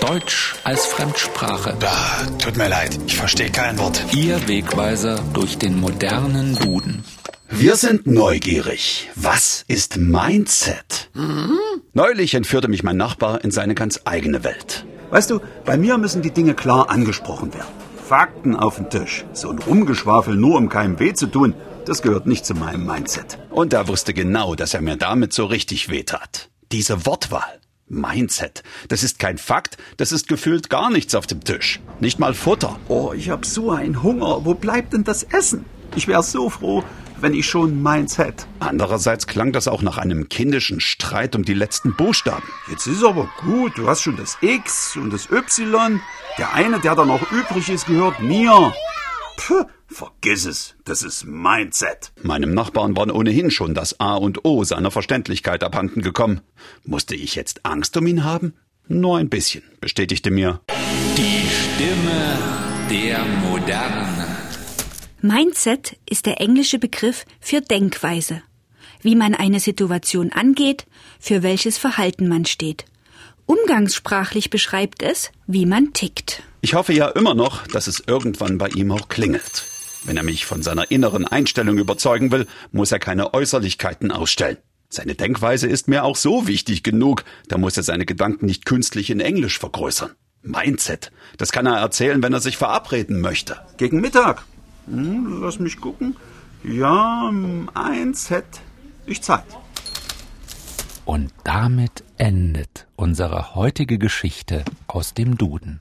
Deutsch als Fremdsprache. Ah, tut mir leid, ich verstehe kein Wort. Ihr Wegweiser durch den modernen Duden. Wir sind neugierig. Was ist Mindset? Neulich entführte mich mein Nachbar in seine ganz eigene Welt. Weißt du, bei mir müssen die Dinge klar angesprochen werden. Fakten auf den Tisch. So ein Rumgeschwafel nur um keinem weh zu tun, das gehört nicht zu meinem Mindset. Und er wusste genau, dass er mir damit so richtig wehtat. Diese Wortwahl. Mindset. Das ist kein Fakt, das ist gefühlt gar nichts auf dem Tisch. Nicht mal Futter. Oh, ich hab so einen Hunger. Wo bleibt denn das Essen? Ich wäre so froh, wenn ich schon Mindset. Andererseits klang das auch nach einem kindischen Streit um die letzten Buchstaben. Jetzt ist aber gut, du hast schon das X und das Y. Der eine, der da noch übrig ist, gehört mir. Puh, vergiss es, das ist Mindset. Meinem Nachbarn war ohnehin schon das A und O seiner Verständlichkeit abhanden gekommen. Musste ich jetzt Angst um ihn haben? Nur ein bisschen, bestätigte mir. Die Stimme der Moderne. Mindset ist der englische Begriff für Denkweise. Wie man eine Situation angeht, für welches Verhalten man steht. Umgangssprachlich beschreibt es, wie man tickt. Ich hoffe ja immer noch, dass es irgendwann bei ihm auch klingelt. Wenn er mich von seiner inneren Einstellung überzeugen will, muss er keine Äußerlichkeiten ausstellen. Seine Denkweise ist mir auch so wichtig genug, da muss er seine Gedanken nicht künstlich in Englisch vergrößern. Mindset, das kann er erzählen, wenn er sich verabreden möchte. Gegen Mittag. Hm, lass mich gucken. Ja, eins hätte ich Zeit. Und damit endet unsere heutige Geschichte aus dem Duden.